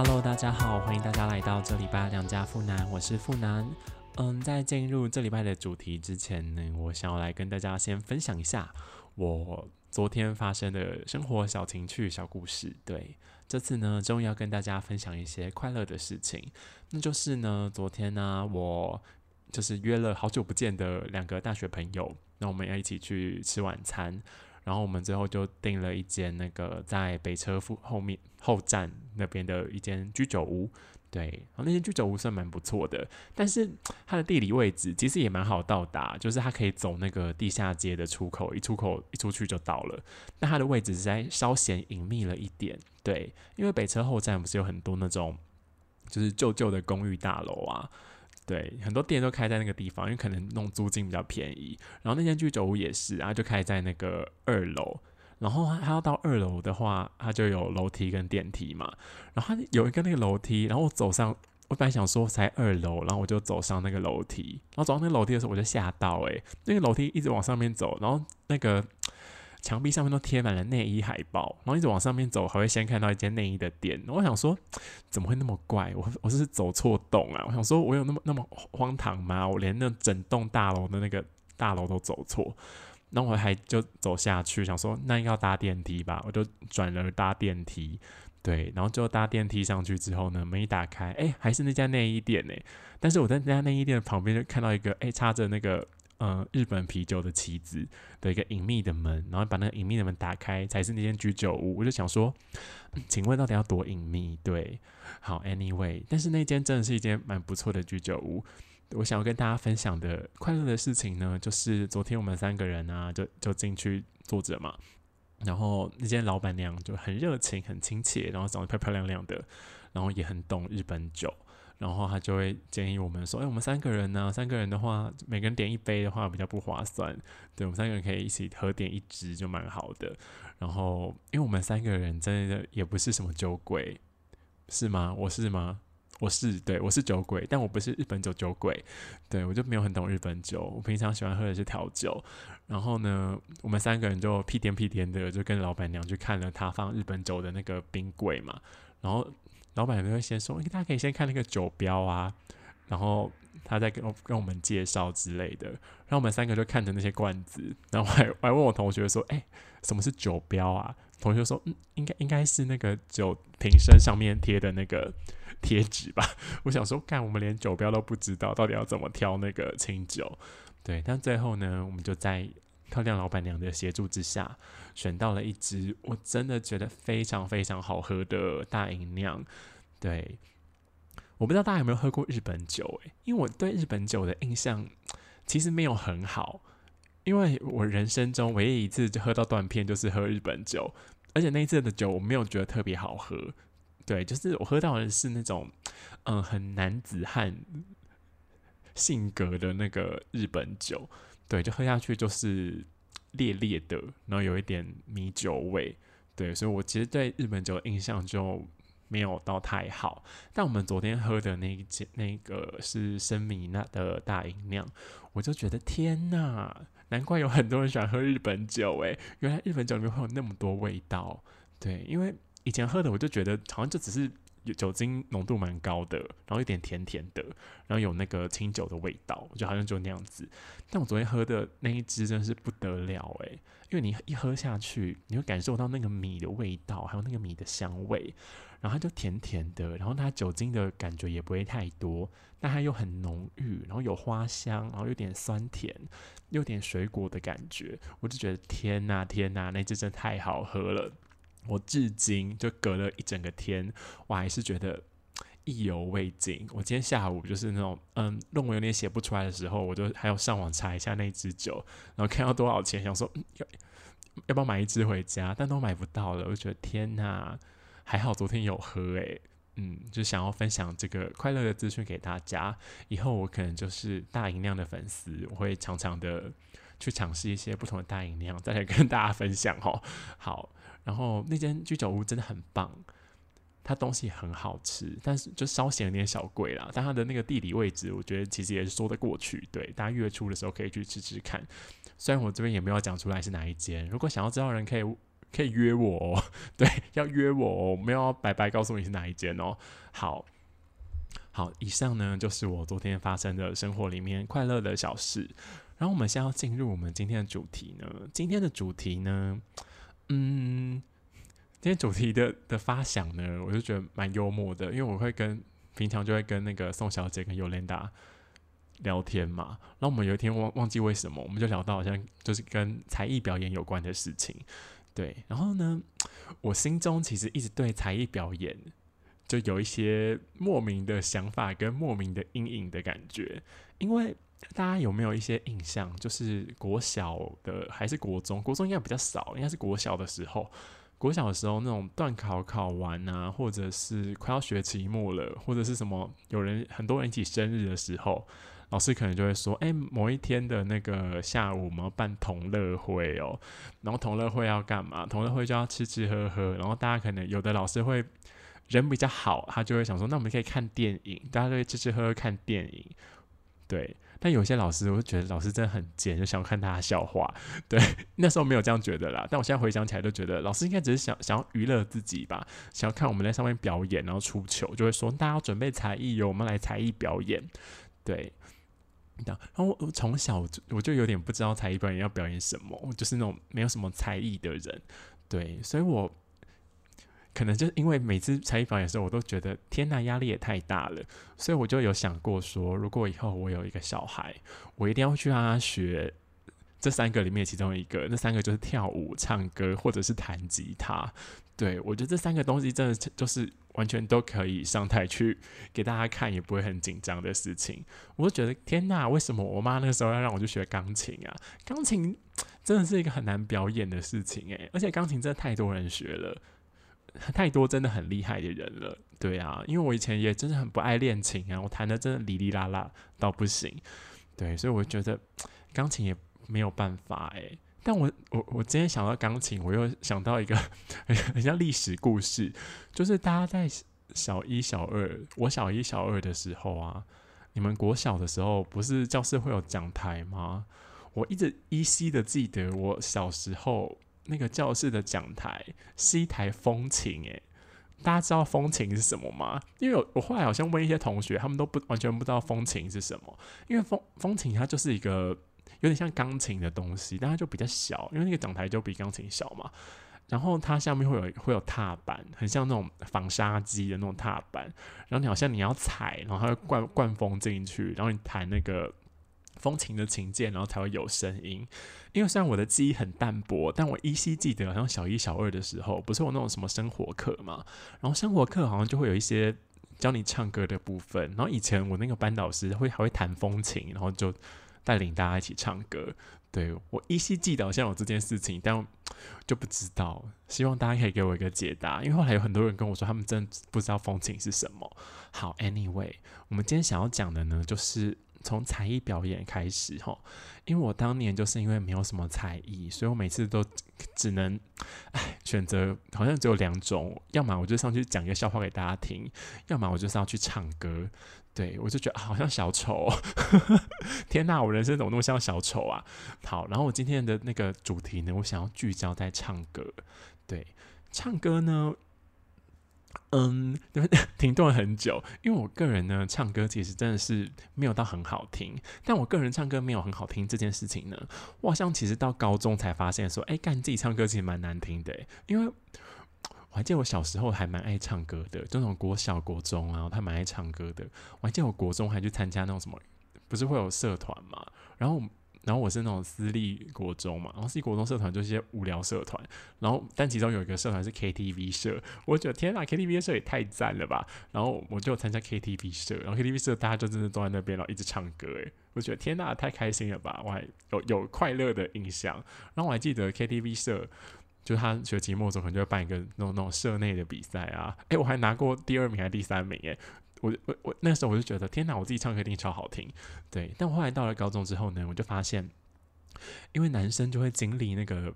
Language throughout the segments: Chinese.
Hello，大家好，欢迎大家来到这礼拜两家富男，我是富男。嗯，在进入这礼拜的主题之前呢，我想要来跟大家先分享一下我昨天发生的生活小情趣小故事。对，这次呢，终于要跟大家分享一些快乐的事情。那就是呢，昨天呢，我就是约了好久不见的两个大学朋友，那我们要一起去吃晚餐。然后我们最后就订了一间那个在北车附后面后站那边的一间居酒屋，对，然后那间居酒屋算蛮不错的，但是它的地理位置其实也蛮好到达，就是它可以走那个地下街的出口，一出口一出去就到了。但它的位置实在稍显隐秘了一点，对，因为北车后站不是有很多那种就是旧旧的公寓大楼啊。对，很多店都开在那个地方，因为可能弄租金比较便宜。然后那间居酒屋也是，然后就开在那个二楼。然后他要到二楼的话，他就有楼梯跟电梯嘛。然后有一个那个楼梯，然后我走上，我本来想说才二楼，然后我就走上那个楼梯。然后走上那个楼梯的时候，我就吓到，诶，那个楼梯一直往上面走，然后那个。墙壁上面都贴满了内衣海报，然后一直往上面走，还会先看到一间内衣的店。我想说，怎么会那么怪？我我是走错洞啊！我想说，我有那么那么荒唐吗？我连那整栋大楼的那个大楼都走错，那我还就走下去，想说那应该要搭电梯吧？我就转了搭电梯，对，然后就搭电梯上去之后呢，门一打开，哎，还是那家内衣店呢。但是我在那家内衣店旁边就看到一个，哎，插着那个。嗯，日本啤酒的旗子的一个隐秘的门，然后把那个隐秘的门打开，才是那间居酒屋。我就想说，请问到底要多隐秘？对，好，anyway，但是那间真的是一间蛮不错的居酒屋。我想要跟大家分享的快乐的事情呢，就是昨天我们三个人啊，就就进去坐着嘛，然后那间老板娘就很热情、很亲切，然后长得漂漂亮亮的，然后也很懂日本酒。然后他就会建议我们说：“哎，我们三个人呢，三个人的话，每个人点一杯的话比较不划算。对，我们三个人可以一起合点一支就蛮好的。然后，因为我们三个人真的也不是什么酒鬼，是吗？我是吗？我是，对我是酒鬼，但我不是日本酒酒鬼。对我就没有很懂日本酒，我平常喜欢喝的是调酒。然后呢，我们三个人就屁颠屁颠的就跟老板娘去看了他放日本酒的那个冰柜嘛，然后。”老板就会先说：“大家可以先看那个酒标啊，然后他再跟跟我们介绍之类的。”然后我们三个就看着那些罐子，然后还 还问我同学说：“哎，什么是酒标啊？”同学说：“嗯，应该应该是那个酒瓶身上面贴的那个贴纸吧。” 我想说：“看我们连酒标都不知道，到底要怎么挑那个清酒？”对，但最后呢，我们就在。漂亮老板娘的协助之下，选到了一支我真的觉得非常非常好喝的大饮酿。对，我不知道大家有没有喝过日本酒？诶，因为我对日本酒的印象其实没有很好，因为我人生中唯一一次就喝到断片就是喝日本酒，而且那一次的酒我没有觉得特别好喝。对，就是我喝到的是那种嗯很男子汉性格的那个日本酒。对，就喝下去就是烈烈的，然后有一点米酒味。对，所以我其实对日本酒的印象就没有到太好。但我们昨天喝的那一件，那个是生米那的大饮酿，我就觉得天呐，难怪有很多人喜欢喝日本酒诶，原来日本酒里面会有那么多味道。对，因为以前喝的我就觉得好像就只是。酒精浓度蛮高的，然后有点甜甜的，然后有那个清酒的味道，我觉得好像就那样子。但我昨天喝的那一支真的是不得了诶，因为你一喝下去，你会感受到那个米的味道，还有那个米的香味，然后它就甜甜的，然后它酒精的感觉也不会太多，但它又很浓郁，然后有花香，然后有点酸甜，有点水果的感觉，我就觉得天呐天呐，那支真太好喝了。我至今就隔了一整个天，我还是觉得意犹未尽。我今天下午就是那种嗯论文有点写不出来的时候，我就还要上网查一下那支酒，然后看要多少钱，想说要要不要买一支回家，但都买不到了。我觉得天哪，还好昨天有喝诶。嗯，就想要分享这个快乐的资讯给大家。以后我可能就是大银量的粉丝，我会常常的去尝试一些不同的大饮量，再来跟大家分享哦。好。然后那间居酒屋真的很棒，它东西很好吃，但是就稍显有点小贵啦。但它的那个地理位置，我觉得其实也是说得过去。对，大家月初的时候可以去吃吃看。虽然我这边也没有讲出来是哪一间，如果想要知道的人可以可以约我哦，对，要约我哦，没有白白告诉你是哪一间哦。好，好，以上呢就是我昨天发生的生活里面快乐的小事。然后我们现在要进入我们今天的主题呢，今天的主题呢，嗯，今天主题的的发想呢，我就觉得蛮幽默的，因为我会跟平常就会跟那个宋小姐跟尤莲达。聊天嘛，然后我们有一天忘忘记为什么，我们就聊到好像就是跟才艺表演有关的事情，对。然后呢，我心中其实一直对才艺表演就有一些莫名的想法跟莫名的阴影的感觉，因为大家有没有一些印象，就是国小的还是国中？国中应该比较少，应该是国小的时候。国小的时候那种段考考完啊，或者是快要学期末了，或者是什么有人很多人一起生日的时候。老师可能就会说：“哎，某一天的那个下午，我们要办同乐会哦。然后同乐会要干嘛？同乐会就要吃吃喝喝。然后大家可能有的老师会人比较好，他就会想说：那我们可以看电影，大家都会吃吃喝喝看电影。对。但有些老师，我就觉得老师真的很贱，就想看大家笑话。对，那时候没有这样觉得啦。但我现在回想起来，都觉得老师应该只是想想要娱乐自己吧，想要看我们在上面表演，然后出糗，就会说大家准备才艺哟，我们来才艺表演。对。”然后我从小我就有点不知道才艺表演要表演什么，我就是那种没有什么才艺的人，对，所以我可能就是因为每次才艺表演的时候，我都觉得天呐，压力也太大了，所以我就有想过说，如果以后我有一个小孩，我一定要去让他学。这三个里面其中一个，那三个就是跳舞、唱歌或者是弹吉他。对我觉得这三个东西真的就是完全都可以上台去给大家看，也不会很紧张的事情。我就觉得天呐，为什么我妈那个时候要让我去学钢琴啊？钢琴真的是一个很难表演的事情诶，而且钢琴真的太多人学了，太多真的很厉害的人了。对啊，因为我以前也真的很不爱练琴啊，我弹的真的哩哩啦啦到不行。对，所以我觉得钢琴也。没有办法哎，但我我我今天想到钢琴，我又想到一个 很像历史故事，就是大家在小一、小二，我小一、小二的时候啊，你们国小的时候不是教室会有讲台吗？我一直依稀的记得我小时候那个教室的讲台是一台风琴诶，大家知道风琴是什么吗？因为我后来好像问一些同学，他们都不完全不知道风琴是什么，因为风风琴它就是一个。有点像钢琴的东西，但它就比较小，因为那个讲台就比钢琴小嘛。然后它下面会有会有踏板，很像那种纺纱机的那种踏板。然后你好像你要踩，然后它会灌灌风进去，然后你弹那个风琴的琴键，然后才会有声音。因为虽然我的记忆很淡薄，但我依稀记得，好像小一、小二的时候，不是有那种什么生活课嘛？然后生活课好像就会有一些教你唱歌的部分。然后以前我那个班导师会还会弹风琴，然后就。带领大家一起唱歌，对我依稀记得好像有这件事情，但就不知道。希望大家可以给我一个解答，因为后来有很多人跟我说，他们真的不知道风琴是什么。好，Anyway，我们今天想要讲的呢，就是从才艺表演开始哈。因为我当年就是因为没有什么才艺，所以我每次都只能唉选择，好像只有两种，要么我就上去讲一个笑话给大家听，要么我就是要去唱歌。对，我就觉得好像小丑，天哪，我人生怎么那么像小丑啊？好，然后我今天的那个主题呢，我想要聚焦在唱歌。对，唱歌呢，嗯，停顿了很久，因为我个人呢，唱歌其实真的是没有到很好听。但我个人唱歌没有很好听这件事情呢，我好像其实到高中才发现说，哎，干自己唱歌其实蛮难听的，因为。我还记得我小时候还蛮爱唱歌的，就那种国小、国中啊，他蛮爱唱歌的。我还记得我国中还去参加那种什么，不是会有社团嘛？然后，然后我是那种私立国中嘛，然后私立国中社团就是些无聊社团。然后，但其中有一个社团是 KTV 社，我觉得天呐，KTV 社也太赞了吧！然后我就参加 KTV 社，然后 KTV 社大家就真的坐在那边，然后一直唱歌，诶，我觉得天呐，太开心了吧！我还有有快乐的印象。然后我还记得 KTV 社。就他学期末的时候，可能就会办一个那种那种社内的比赛啊。诶，我还拿过第二名还是第三名？诶，我我我那时候我就觉得天哪，我自己唱歌一定超好听。对，但我后来到了高中之后呢，我就发现，因为男生就会经历那个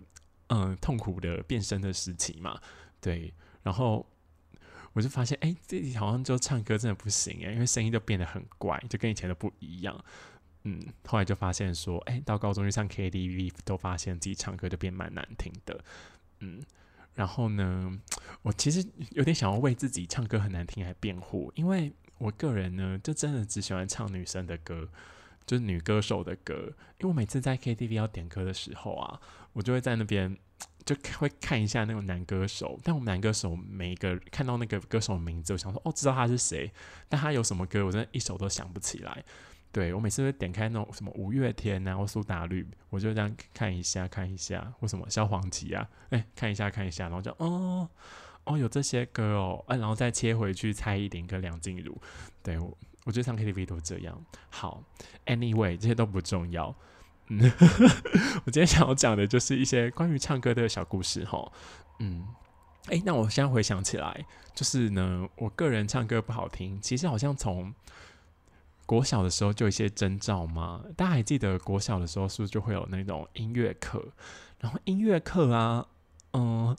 嗯痛苦的变声的时期嘛。对，然后我就发现，哎，自己好像就唱歌真的不行诶，因为声音就变得很怪，就跟以前的不一样。嗯，后来就发现说，哎，到高中去唱 KTV 都发现自己唱歌就变蛮难听的。嗯，然后呢，我其实有点想要为自己唱歌很难听来辩护，因为我个人呢，就真的只喜欢唱女生的歌，就是女歌手的歌。因为我每次在 KTV 要点歌的时候啊，我就会在那边就会看一下那种男歌手，但我们男歌手每一个看到那个歌手的名字，我想说哦，知道他是谁，但他有什么歌，我真的一首都想不起来。对我每次会点开那种什么五月天啊或苏打绿，我就这样看一下看一下，或什么萧煌奇啊，哎看一下看一下，然后就哦哦有这些歌哦，哎然后再切回去蔡依林跟梁静茹，对我我觉得唱 KTV 都这样。好，Anyway 这些都不重要，嗯，我今天想要讲的就是一些关于唱歌的小故事哈，嗯，哎那我现在回想起来，就是呢我个人唱歌不好听，其实好像从。国小的时候就有一些征兆吗？大家还记得国小的时候是不是就会有那种音乐课？然后音乐课啊，嗯，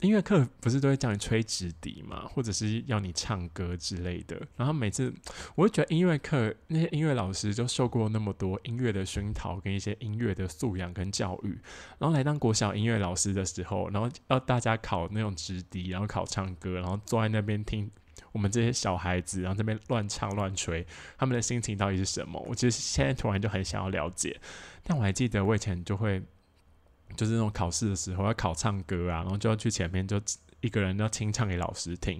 音乐课不是都会叫你吹直笛嘛，或者是要你唱歌之类的。然后每次我就觉得音乐课那些音乐老师就受过那么多音乐的熏陶跟一些音乐的素养跟教育，然后来当国小音乐老师的时候，然后要大家考那种直笛，然后考唱歌，然后坐在那边听。我们这些小孩子，然后这边乱唱乱吹，他们的心情到底是什么？我其实现在突然就很想要了解。但我还记得我以前就会，就是那种考试的时候要考唱歌啊，然后就要去前面就一个人要清唱给老师听。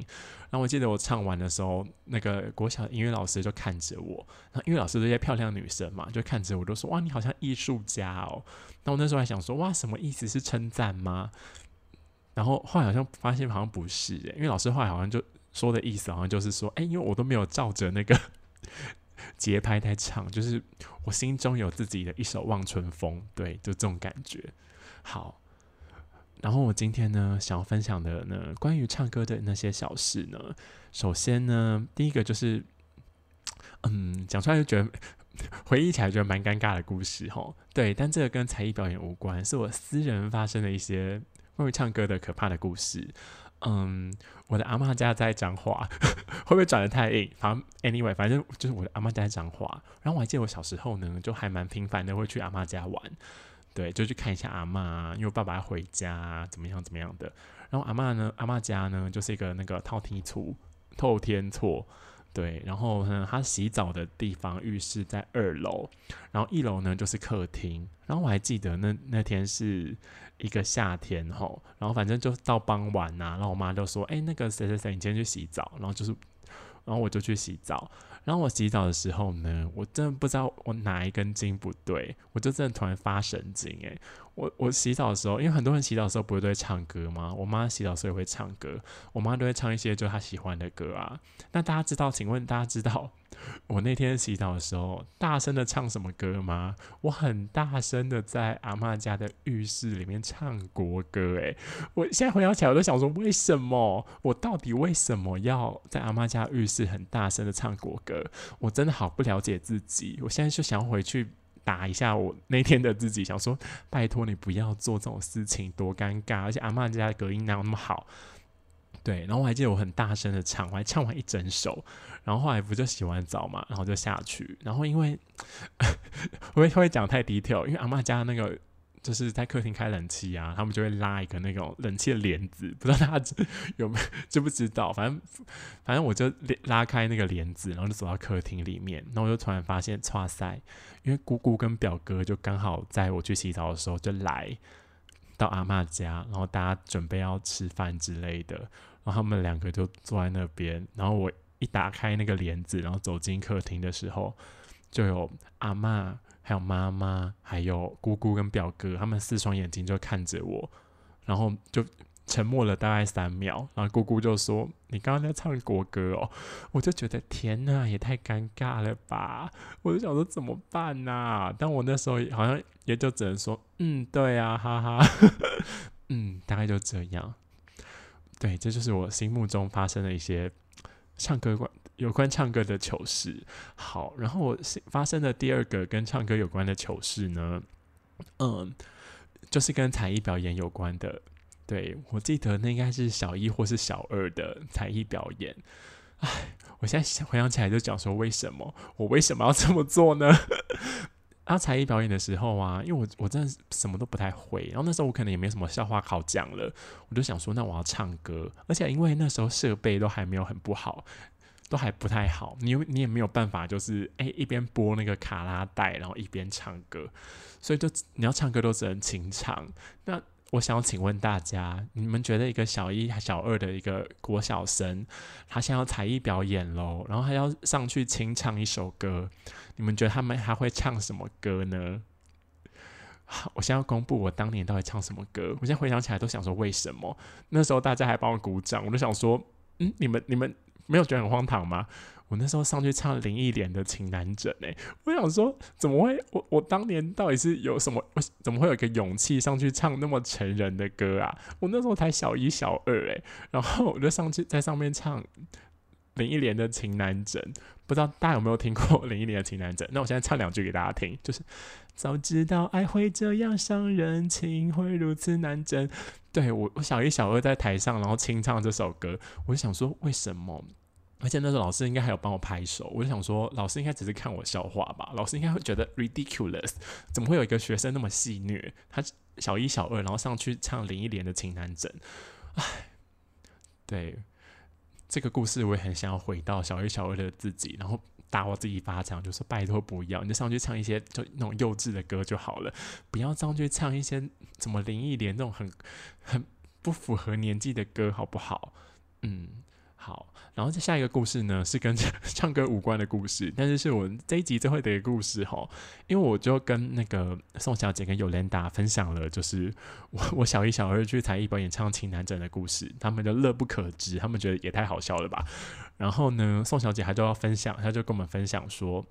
然后我记得我唱完的时候，那个国小音乐老师就看着我，然后音乐老师这些漂亮女生嘛，就看着我，都说：“哇，你好像艺术家哦。”那我那时候还想说：“哇，什么意思？是称赞吗？”然后后来好像发现好像不是，因为老师后来好像就。说的意思好像就是说，哎，因为我都没有照着那个 节拍在唱，就是我心中有自己的一首《望春风》，对，就这种感觉。好，然后我今天呢，想要分享的呢，关于唱歌的那些小事呢，首先呢，第一个就是，嗯，讲出来就觉得回忆起来觉得蛮尴尬的故事，哈，对，但这个跟才艺表演无关，是我私人发生的一些关于唱歌的可怕的故事。嗯，我的阿妈家在彰化，会不会转的太硬？反正 anyway，反正就是我的阿妈家在彰化。然后我还记得我小时候呢，就还蛮频繁的会去阿妈家玩，对，就去看一下阿妈，因为我爸爸要回家，怎么样怎么样的。然后阿妈呢，阿妈家呢就是一个那个套梯厝，透天厝。对，然后呢，他洗澡的地方浴室在二楼，然后一楼呢就是客厅。然后我还记得那那天是一个夏天吼，然后反正就到傍晚呐，然后我妈就说：“哎，那个谁谁谁，你今天去洗澡。”然后就是，然后我就去洗澡。然后我洗澡的时候呢，我真的不知道我哪一根筋不对，我就真的突然发神经诶。我我洗澡的时候，因为很多人洗澡的时候不会都会唱歌吗？我妈洗澡时候也会唱歌，我妈都会唱一些就她喜欢的歌啊。那大家知道？请问大家知道？我那天洗澡的时候，大声的唱什么歌吗？我很大声的在阿妈家的浴室里面唱国歌，诶，我现在回想起来，我都想说，为什么？我到底为什么要在阿妈家浴室很大声的唱国歌？我真的好不了解自己。我现在就想回去打一下我那天的自己，想说，拜托你不要做这种事情，多尴尬！而且阿妈家的隔音哪有那么好？对，然后我还记得我很大声的唱，我还唱完一整首。然后后来不就洗完澡嘛，然后就下去。然后因为 我会会讲太低调，因为阿妈家那个就是在客厅开冷气啊，他们就会拉一个那种冷气的帘子，不知道大家有没有知不知道？反正反正我就拉开那个帘子，然后就走到客厅里面。然后我就突然发现，哇塞！因为姑姑跟表哥就刚好在我去洗澡的时候就来到阿妈家，然后大家准备要吃饭之类的，然后他们两个就坐在那边，然后我。一打开那个帘子，然后走进客厅的时候，就有阿妈、还有妈妈、还有姑姑跟表哥，他们四双眼睛就看着我，然后就沉默了大概三秒，然后姑姑就说：“你刚刚在唱国歌哦。”我就觉得天哪，也太尴尬了吧！我就想说怎么办呐？但我那时候好像也就只能说：“嗯，对啊，哈哈，嗯，大概就这样。”对，这就是我心目中发生的一些。唱歌关有关唱歌的糗事，好，然后我发生的第二个跟唱歌有关的糗事呢，嗯，就是跟才艺表演有关的。对我记得那应该是小一或是小二的才艺表演。唉，我现在回想起来就讲说，为什么我为什么要这么做呢？啊，才艺表演的时候啊，因为我我真的什么都不太会，然后那时候我可能也没什么笑话好讲了，我就想说，那我要唱歌，而且因为那时候设备都还没有很不好，都还不太好，你你也没有办法，就是诶一边播那个卡拉带，然后一边唱歌，所以就你要唱歌都只能清唱。那我想要请问大家，你们觉得一个小一、小二的一个国小生，他想要才艺表演喽，然后还要上去清唱一首歌，你们觉得他们还会唱什么歌呢？我现在要公布我当年到底唱什么歌。我现在回想起来都想说，为什么那时候大家还帮我鼓掌？我就想说，嗯，你们你们没有觉得很荒唐吗？我那时候上去唱林忆莲的《情难枕》哎，我想说怎么会？我我当年到底是有什么？怎么会有一个勇气上去唱那么成人的歌啊？我那时候才小一、小二哎，然后我就上去在上面唱林忆莲的《情难枕》，不知道大家有没有听过 林忆莲的《情难枕》？那我现在唱两句给大家听，就是早知道爱会这样伤人，情会如此难枕。对我，我小一、小二在台上，然后清唱这首歌，我就想说为什么？而且那时候老师应该还有帮我拍手，我就想说，老师应该只是看我笑话吧？老师应该会觉得 ridiculous，怎么会有一个学生那么戏虐？他小一、小二，然后上去唱林忆莲的《情难枕》，唉，对这个故事我也很想要回到小一、小二的自己，然后打我自己一巴掌，就说拜托不要，你就上去唱一些就那种幼稚的歌就好了，不要上去唱一些什么林忆莲那种很很不符合年纪的歌，好不好？嗯。好，然后再下一个故事呢，是跟 唱歌无关的故事，但是是我这一集最后的一个故事哈。因为我就跟那个宋小姐跟尤莲达分享了，就是 我我小一、小二去才艺表演唱《情难枕》的故事，他们就乐不可支，他们觉得也太好笑了吧。然后呢，宋小姐她就要分享，她就跟我们分享说，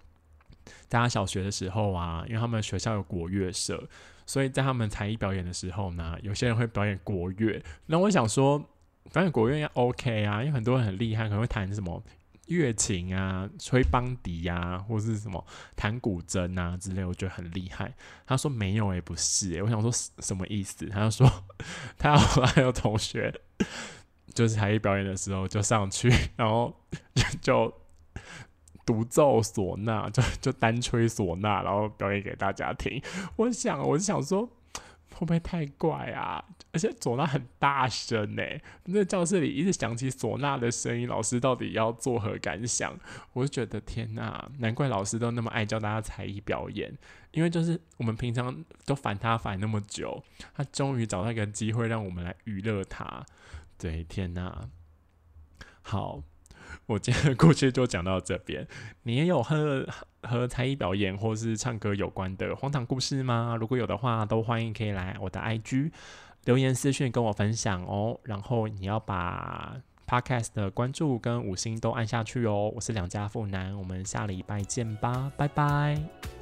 大家小学的时候啊，因为他们学校有国乐社，所以在他们才艺表演的时候呢，有些人会表演国乐。那我想说。反正国乐也 OK 啊，因为很多人很厉害，可能会弹什么乐琴啊、吹邦笛啊，或是什么弹古筝啊之类，我觉得很厉害。他说没有诶，不是诶，我想说什么意思？他就说 他还有同学，就是才艺表演的时候就上去，然后就独奏唢呐，就就单吹唢呐，然后表演给大家听。我想，我就想说。会不会太怪啊？而且唢呐很大声呢，那教室里一直响起唢呐的声音，老师到底要作何感想？我就觉得天哪，难怪老师都那么爱教大家才艺表演，因为就是我们平常都烦他烦那么久，他终于找到一个机会让我们来娱乐他。对，天哪，好。我今天的故事就讲到这边。你也有和和才艺表演或是唱歌有关的荒唐故事吗？如果有的话，都欢迎可以来我的 IG 留言私讯跟我分享哦。然后你要把 Podcast 的关注跟五星都按下去哦。我是两家富男，我们下礼拜见吧，拜拜。